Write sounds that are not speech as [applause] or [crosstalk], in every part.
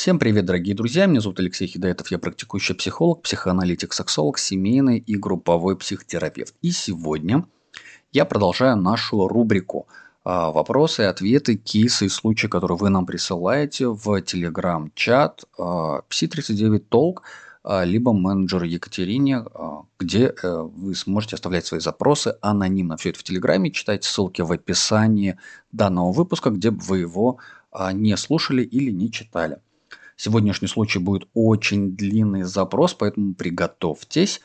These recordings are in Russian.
Всем привет, дорогие друзья! Меня зовут Алексей Хидаетов, я практикующий психолог, психоаналитик, сексолог, семейный и групповой психотерапевт. И сегодня я продолжаю нашу рубрику а, вопросы, ответы, кейсы и случаи, которые вы нам присылаете в телеграм-чат Psi39 Talk, а, либо менеджер Екатерине, а, где э, вы сможете оставлять свои запросы анонимно. Все это в Телеграме, читайте ссылки в описании данного выпуска, где бы вы его не слушали или не читали. Сегодняшний случай будет очень длинный запрос, поэтому приготовьтесь.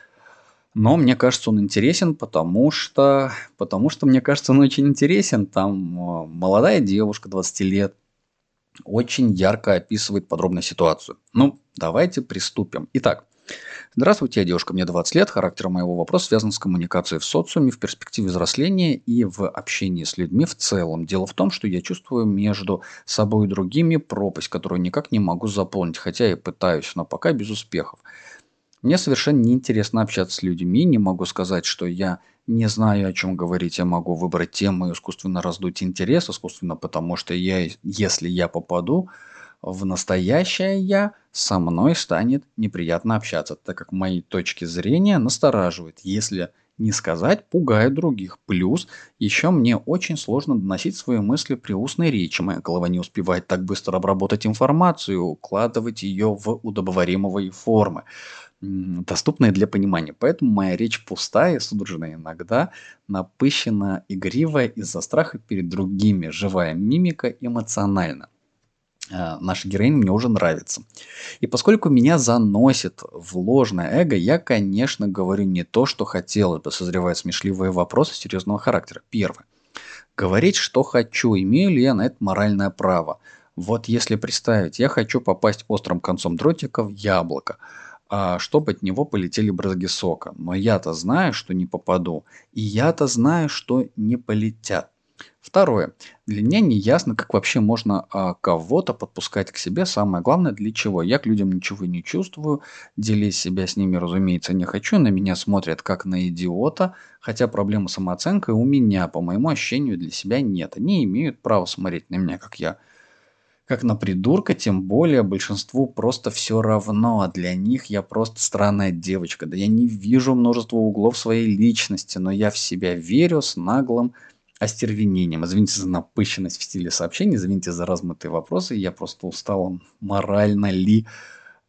Но мне кажется, он интересен, потому что, потому что мне кажется, он очень интересен. Там э, молодая девушка, 20 лет, очень ярко описывает подробно ситуацию. Ну, давайте приступим. Итак, Здравствуйте, я девушка, мне 20 лет. Характер моего вопроса связан с коммуникацией в социуме, в перспективе взросления и в общении с людьми в целом. Дело в том, что я чувствую между собой и другими пропасть, которую никак не могу заполнить, хотя и пытаюсь, но пока без успехов. Мне совершенно неинтересно общаться с людьми, не могу сказать, что я не знаю, о чем говорить, я могу выбрать тему и искусственно раздуть интерес, искусственно, потому что я, если я попаду в настоящее я со мной станет неприятно общаться, так как мои точки зрения настораживают, если не сказать, пугает других. Плюс еще мне очень сложно доносить свои мысли при устной речи. Моя голова не успевает так быстро обработать информацию, укладывать ее в удобоваримые формы, доступные для понимания. Поэтому моя речь пустая, судорожная иногда, напыщена, игривая из-за страха перед другими, живая мимика эмоционально. Э, наша героиня мне уже нравится. И поскольку меня заносит в ложное эго, я, конечно, говорю не то, что хотел, это созревают смешливые вопросы серьезного характера. Первое. Говорить, что хочу, имею ли я на это моральное право. Вот если представить, я хочу попасть острым концом дротика в яблоко, а чтобы от него полетели брызги сока. Но я-то знаю, что не попаду, и я-то знаю, что не полетят. Второе. Для меня не ясно, как вообще можно а, кого-то подпускать к себе. Самое главное, для чего. Я к людям ничего не чувствую, делить себя с ними, разумеется, не хочу. На меня смотрят как на идиота, хотя проблемы самооценкой у меня, по моему ощущению, для себя нет. Они имеют право смотреть на меня, как я как на придурка, тем более большинству просто все равно, а для них я просто странная девочка. Да я не вижу множество углов своей личности, но я в себя верю с наглым остервенением. Извините за напыщенность в стиле сообщений, извините за размытые вопросы. Я просто устал. Морально ли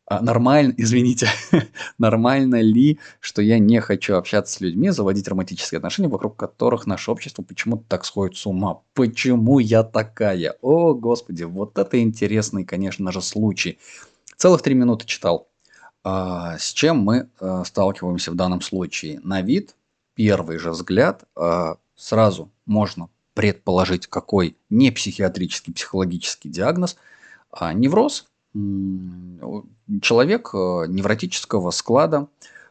а, нормально, извините, [laughs] нормально ли, что я не хочу общаться с людьми, заводить романтические отношения, вокруг которых наше общество почему-то так сходит с ума? Почему я такая? О, господи, вот это интересный, конечно же, случай. Целых три минуты читал. А, с чем мы а, сталкиваемся в данном случае? На вид, первый же взгляд, а, сразу можно предположить, какой не психиатрический, психологический диагноз, а невроз, человек э, невротического склада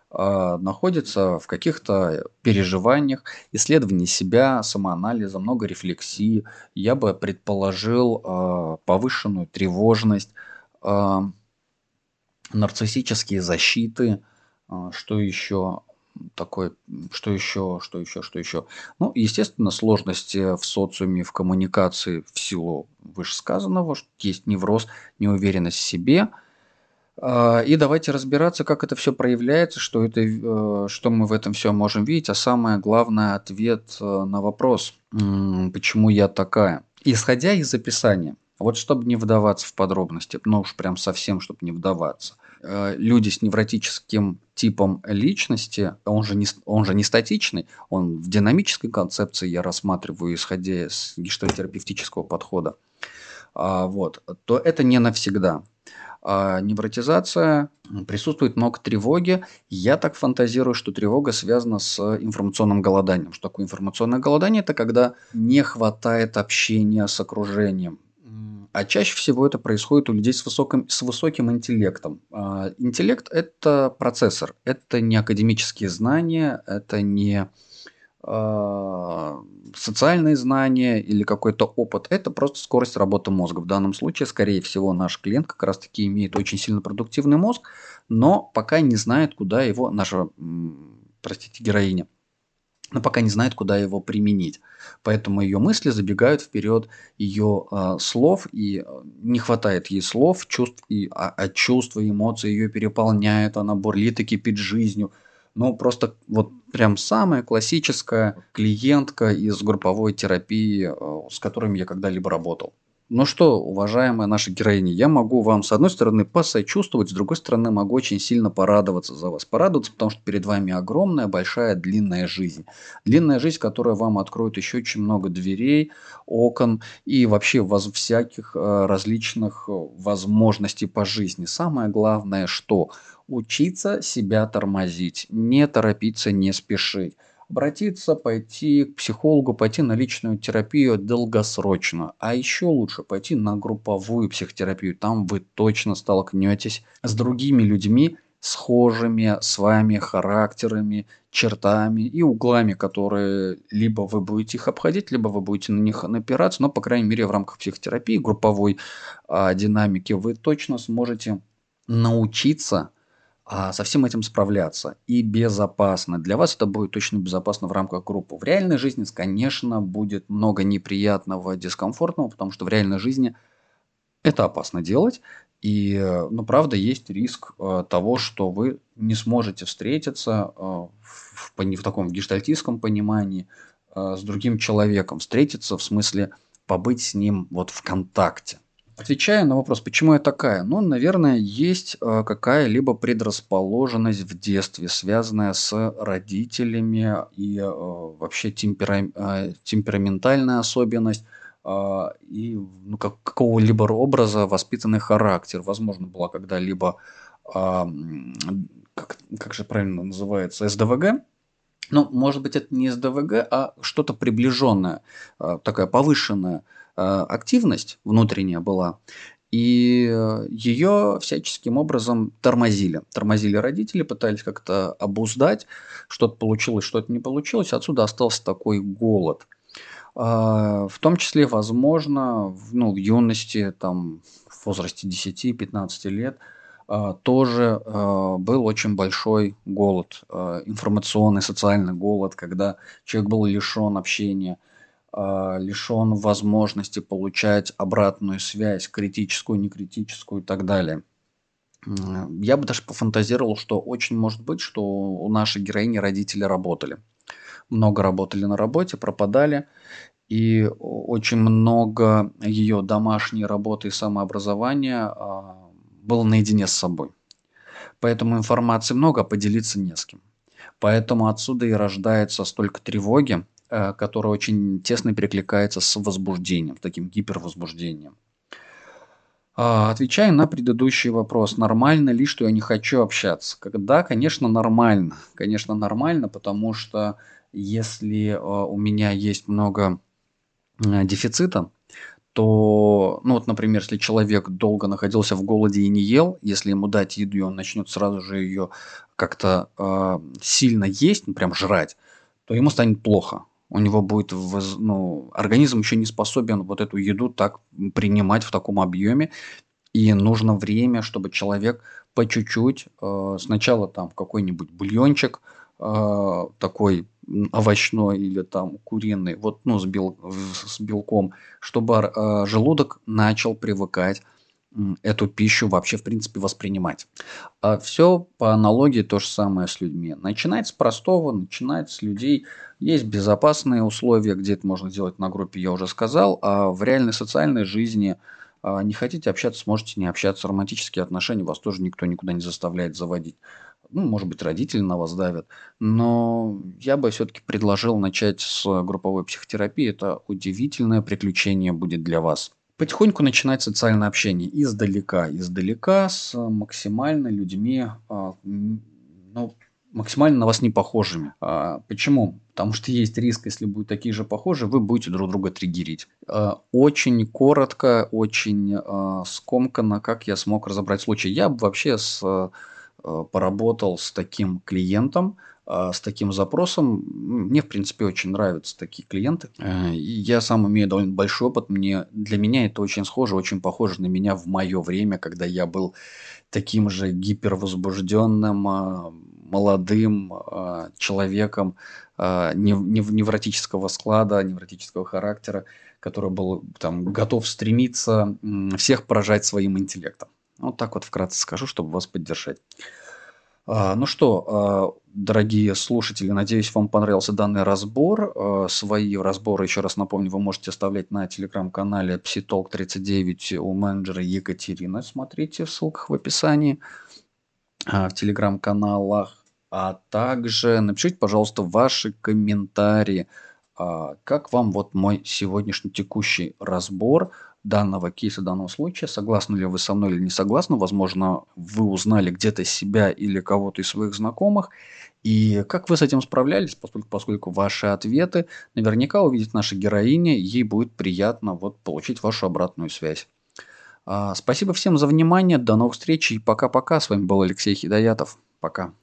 э, находится в каких-то переживаниях, исследовании себя, самоанализа, много рефлексии. Я бы предположил э, повышенную тревожность, нарциссические защиты, что еще такой, что еще, что еще, что еще. Ну, естественно, сложности в социуме, в коммуникации в силу вышесказанного, что есть невроз, неуверенность в себе. А, и давайте разбираться, как это все проявляется, что, это, э, что мы в этом все можем видеть, а самое главное ответ э, на вопрос, почему я такая. Исходя из описания, вот чтобы не вдаваться в подробности, ну уж прям совсем, чтобы не вдаваться, люди с невротическим типом личности, он же, не, он же не статичный, он в динамической концепции я рассматриваю, исходя из гештальтерапевтического подхода, а, вот, то это не навсегда. А невротизация, присутствует много тревоги. Я так фантазирую, что тревога связана с информационным голоданием. Что такое информационное голодание? Это когда не хватает общения с окружением а чаще всего это происходит у людей с высоким, с высоким интеллектом. А, интеллект – это процессор, это не академические знания, это не а, социальные знания или какой-то опыт, это просто скорость работы мозга. В данном случае, скорее всего, наш клиент как раз-таки имеет очень сильно продуктивный мозг, но пока не знает, куда его, наша, простите, героиня, но пока не знает, куда его применить. Поэтому ее мысли забегают вперед ее э, слов, и э, не хватает ей слов, чувств, и, а, а чувства, эмоции ее переполняют, она бурлит и кипит жизнью. Ну, просто вот прям самая классическая клиентка из групповой терапии, э, с которыми я когда-либо работал. Ну что, уважаемая наша героиня, я могу вам с одной стороны посочувствовать, с другой стороны могу очень сильно порадоваться за вас. Порадоваться, потому что перед вами огромная, большая, длинная жизнь. Длинная жизнь, которая вам откроет еще очень много дверей, окон и вообще воз, всяких э, различных э, возможностей по жизни. Самое главное, что учиться себя тормозить, не торопиться, не спешить обратиться, пойти к психологу, пойти на личную терапию долгосрочно. А еще лучше пойти на групповую психотерапию. Там вы точно столкнетесь с другими людьми, схожими с вами характерами, чертами и углами, которые либо вы будете их обходить, либо вы будете на них напираться, но, по крайней мере, в рамках психотерапии, групповой а, динамики вы точно сможете научиться а, со всем этим справляться и безопасно. Для вас это будет точно безопасно в рамках группы. В реальной жизни, конечно, будет много неприятного, дискомфортного, потому что в реальной жизни это опасно делать. И, ну, правда, есть риск э, того, что вы не сможете встретиться э, в, в, в таком гештальтистском понимании э, с другим человеком. Встретиться в смысле побыть с ним вот в контакте. Отвечая на вопрос, почему я такая, ну, наверное, есть э, какая-либо предрасположенность в детстве, связанная с родителями и э, вообще темпера... э, темпераментальная особенность и ну, как, какого-либо образа воспитанный характер. Возможно, была когда-либо, э, как, как же правильно называется, СДВГ, ну, может быть, это не СДВГ, а что-то приближенное, такая повышенная Э, активность внутренняя была, и э, ее всяческим образом тормозили. Тормозили родители, пытались как-то обуздать, что-то получилось, что-то не получилось, отсюда остался такой голод. А, в том числе, возможно, ну, в юности, там, в возрасте 10-15 лет, а, тоже а, был очень большой голод, информационный, социальный голод, когда человек был лишен общения – лишен возможности получать обратную связь, критическую, некритическую и так далее. Я бы даже пофантазировал, что очень может быть, что у нашей героини родители работали. Много работали на работе, пропадали, и очень много ее домашней работы и самообразования а, было наедине с собой. Поэтому информации много, а поделиться не с кем. Поэтому отсюда и рождается столько тревоги, которая очень тесно перекликается с возбуждением, таким гипервозбуждением. А, отвечая на предыдущий вопрос, нормально ли, что я не хочу общаться? Да, конечно, нормально. Конечно, нормально, потому что если э, у меня есть много э, дефицита, то, ну вот, например, если человек долго находился в голоде и не ел, если ему дать еду, и он начнет сразу же ее как-то э, сильно есть, ну прям жрать, то ему станет плохо у него будет, ну, организм еще не способен вот эту еду так принимать в таком объеме, и нужно время, чтобы человек по чуть-чуть, э, сначала там какой-нибудь бульончик э, такой овощной или там куриный, вот, ну, с, бел, с белком, чтобы э, желудок начал привыкать эту пищу вообще, в принципе, воспринимать. А все по аналогии то же самое с людьми. Начинать с простого, начинать с людей. Есть безопасные условия, где это можно сделать на группе, я уже сказал. А в реальной социальной жизни а, не хотите общаться, сможете не общаться. Романтические отношения вас тоже никто никуда не заставляет заводить. Ну, может быть, родители на вас давят. Но я бы все-таки предложил начать с групповой психотерапии. Это удивительное приключение будет для вас потихоньку начинать социальное общение издалека, издалека с максимально людьми, а, ну, максимально на вас не похожими. А, почему? Потому что есть риск, если будут такие же похожие, вы будете друг друга триггерить. А, очень коротко, очень скомканно, как я смог разобрать случай. Я бы вообще с, поработал с таким клиентом, а, с таким запросом. Мне, в принципе, очень нравятся такие клиенты. Э, я сам имею довольно большой опыт. Мне, для меня это очень схоже, очень похоже на меня в мое время, когда я был таким же гипервозбужденным, молодым э, человеком э, невротического склада, невротического характера, который был там готов стремиться всех поражать своим интеллектом. Вот так вот вкратце скажу, чтобы вас поддержать. А, ну что, а, дорогие слушатели, надеюсь, вам понравился данный разбор. А, свои разборы, еще раз напомню, вы можете оставлять на телеграм-канале psitalk39 у менеджера Екатерины. Смотрите в ссылках в описании в телеграм-каналах. А также напишите, пожалуйста, ваши комментарии. Как вам вот мой сегодняшний текущий разбор? Данного кейса, данного случая, согласны ли вы со мной или не согласны. Возможно, вы узнали где-то себя или кого-то из своих знакомых. И как вы с этим справлялись, поскольку, поскольку ваши ответы наверняка увидит наша героиня, ей будет приятно вот получить вашу обратную связь. А, спасибо всем за внимание, до новых встреч и пока-пока. С вами был Алексей Хидоятов. Пока.